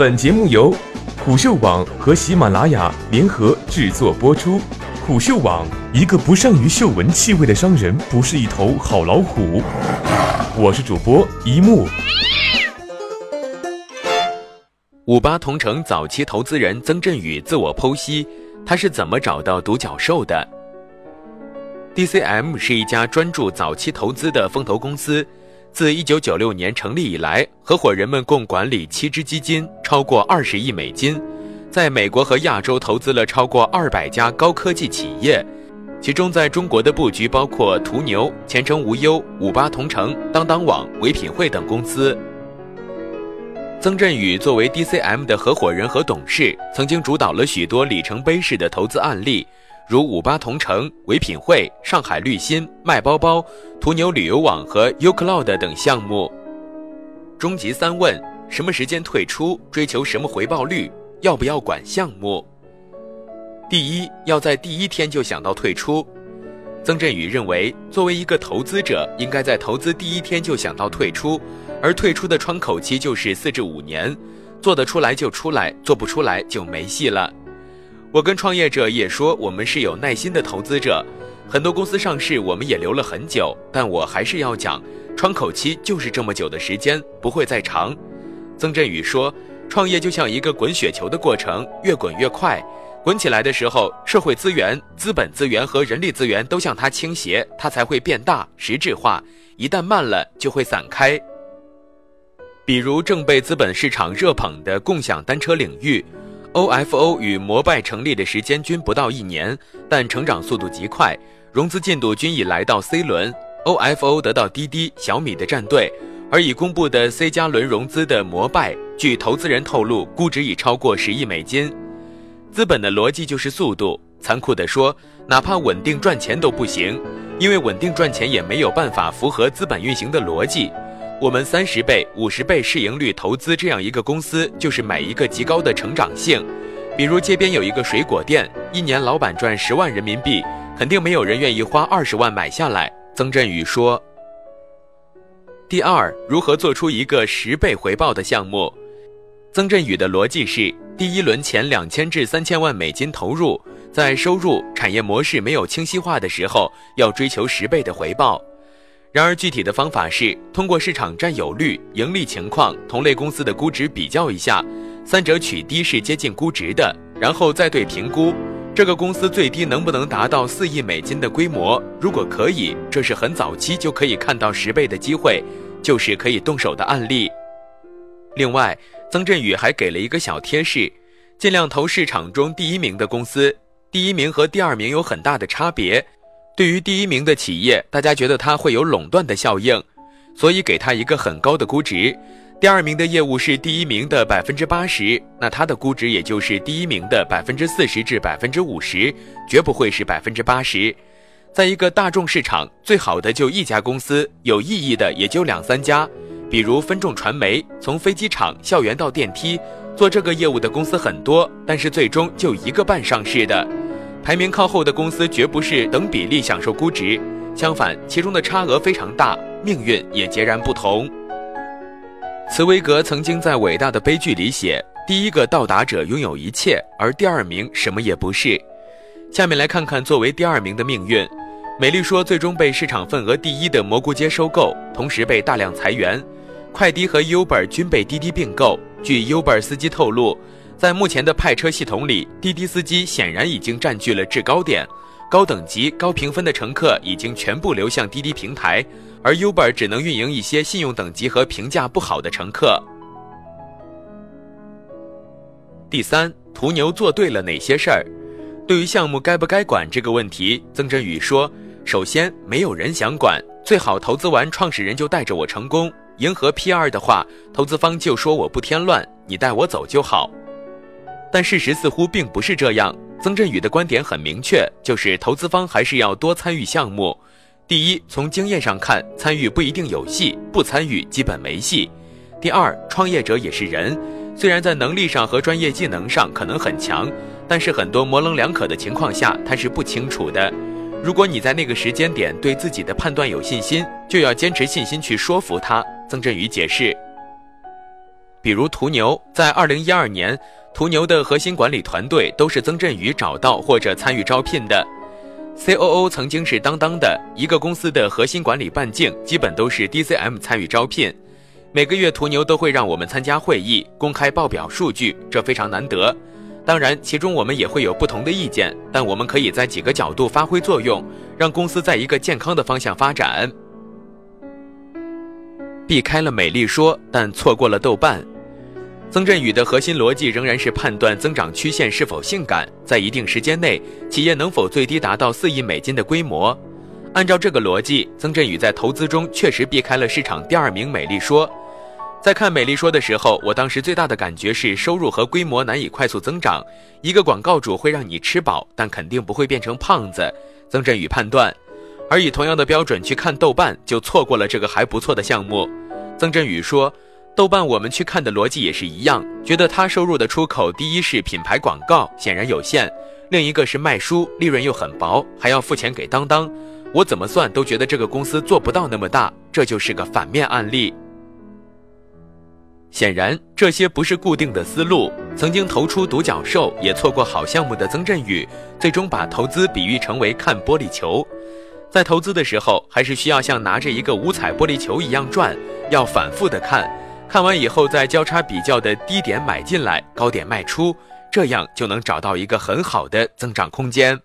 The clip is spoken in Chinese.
本节目由虎嗅网和喜马拉雅联合制作播出。虎嗅网：一个不善于嗅闻气味的商人不是一头好老虎。我是主播一木。五八同城早期投资人曾振宇自我剖析，他是怎么找到独角兽的？DCM 是一家专注早期投资的风投公司。自一九九六年成立以来，合伙人们共管理七只基金，超过二十亿美金，在美国和亚洲投资了超过二百家高科技企业，其中在中国的布局包括途牛、前程无忧、五八同城、当当网、唯品会等公司。曾振宇作为 DCM 的合伙人和董事，曾经主导了许多里程碑式的投资案例。如五八同城、唯品会、上海绿心、卖包包、途牛旅游网和 Ucloud 等项目。终极三问：什么时间退出？追求什么回报率？要不要管项目？第一，要在第一天就想到退出。曾振宇认为，作为一个投资者，应该在投资第一天就想到退出，而退出的窗口期就是四至五年，做得出来就出来，做不出来就没戏了。我跟创业者也说，我们是有耐心的投资者，很多公司上市，我们也留了很久。但我还是要讲，窗口期就是这么久的时间，不会再长。曾振宇说，创业就像一个滚雪球的过程，越滚越快。滚起来的时候，社会资源、资本资源和人力资源都向它倾斜，它才会变大、实质化。一旦慢了，就会散开。比如正被资本市场热捧的共享单车领域。OFO 与摩拜成立的时间均不到一年，但成长速度极快，融资进度均已来到 C 轮。OFO 得到滴滴、小米的战队，而已公布的 C 加轮融资的摩拜，据投资人透露，估值已超过十亿美金。资本的逻辑就是速度，残酷地说，哪怕稳定赚钱都不行，因为稳定赚钱也没有办法符合资本运行的逻辑。我们三十倍、五十倍市盈率投资这样一个公司，就是买一个极高的成长性。比如街边有一个水果店，一年老板赚十万人民币，肯定没有人愿意花二十万买下来。曾振宇说。第二，如何做出一个十倍回报的项目？曾振宇的逻辑是：第一轮前两千至三千万美金投入，在收入、产业模式没有清晰化的时候，要追求十倍的回报。然而，具体的方法是通过市场占有率、盈利情况、同类公司的估值比较一下，三者取低是接近估值的，然后再对评估这个公司最低能不能达到四亿美金的规模。如果可以，这是很早期就可以看到十倍的机会，就是可以动手的案例。另外，曾振宇还给了一个小贴士：尽量投市场中第一名的公司，第一名和第二名有很大的差别。对于第一名的企业，大家觉得它会有垄断的效应，所以给它一个很高的估值。第二名的业务是第一名的百分之八十，那它的估值也就是第一名的百分之四十至百分之五十，绝不会是百分之八十。在一个大众市场，最好的就一家公司，有意义的也就两三家。比如分众传媒，从飞机场、校园到电梯，做这个业务的公司很多，但是最终就一个半上市的。排名靠后的公司绝不是等比例享受估值，相反，其中的差额非常大，命运也截然不同。茨威格曾经在《伟大的悲剧》里写：“第一个到达者拥有一切，而第二名什么也不是。”下面来看看作为第二名的命运。美丽说最终被市场份额第一的蘑菇街收购，同时被大量裁员。快滴和 Uber 均被滴滴并购。据 Uber 司机透露。在目前的派车系统里，滴滴司机显然已经占据了制高点，高等级、高评分的乘客已经全部流向滴滴平台，而 Uber 只能运营一些信用等级和评价不好的乘客。第三，途牛做对了哪些事儿？对于项目该不该管这个问题，曾振宇说：“首先，没有人想管，最好投资完创始人就带着我成功，迎合 PR 的话，投资方就说我不添乱，你带我走就好。”但事实似乎并不是这样。曾振宇的观点很明确，就是投资方还是要多参与项目。第一，从经验上看，参与不一定有戏，不参与基本没戏。第二，创业者也是人，虽然在能力上和专业技能上可能很强，但是很多模棱两可的情况下，他是不清楚的。如果你在那个时间点对自己的判断有信心，就要坚持信心去说服他。曾振宇解释。比如途牛，在二零一二年，途牛的核心管理团队都是曾振宇找到或者参与招聘的。COO 曾经是当当的一个公司的核心管理半径，基本都是 DCM 参与招聘。每个月途牛都会让我们参加会议，公开报表数据，这非常难得。当然，其中我们也会有不同的意见，但我们可以在几个角度发挥作用，让公司在一个健康的方向发展。避开了美丽说，但错过了豆瓣。曾振宇的核心逻辑仍然是判断增长曲线是否性感，在一定时间内，企业能否最低达到四亿美金的规模。按照这个逻辑，曾振宇在投资中确实避开了市场第二名美丽说。在看美丽说的时候，我当时最大的感觉是收入和规模难以快速增长。一个广告主会让你吃饱，但肯定不会变成胖子。曾振宇判断，而以同样的标准去看豆瓣，就错过了这个还不错的项目。曾振宇说。豆瓣，我们去看的逻辑也是一样，觉得它收入的出口，第一是品牌广告，显然有限；另一个是卖书，利润又很薄，还要付钱给当当。我怎么算都觉得这个公司做不到那么大，这就是个反面案例。显然，这些不是固定的思路。曾经投出独角兽，也错过好项目的曾振宇，最终把投资比喻成为看玻璃球。在投资的时候，还是需要像拿着一个五彩玻璃球一样转，要反复的看。看完以后，在交叉比较的低点买进来，高点卖出，这样就能找到一个很好的增长空间。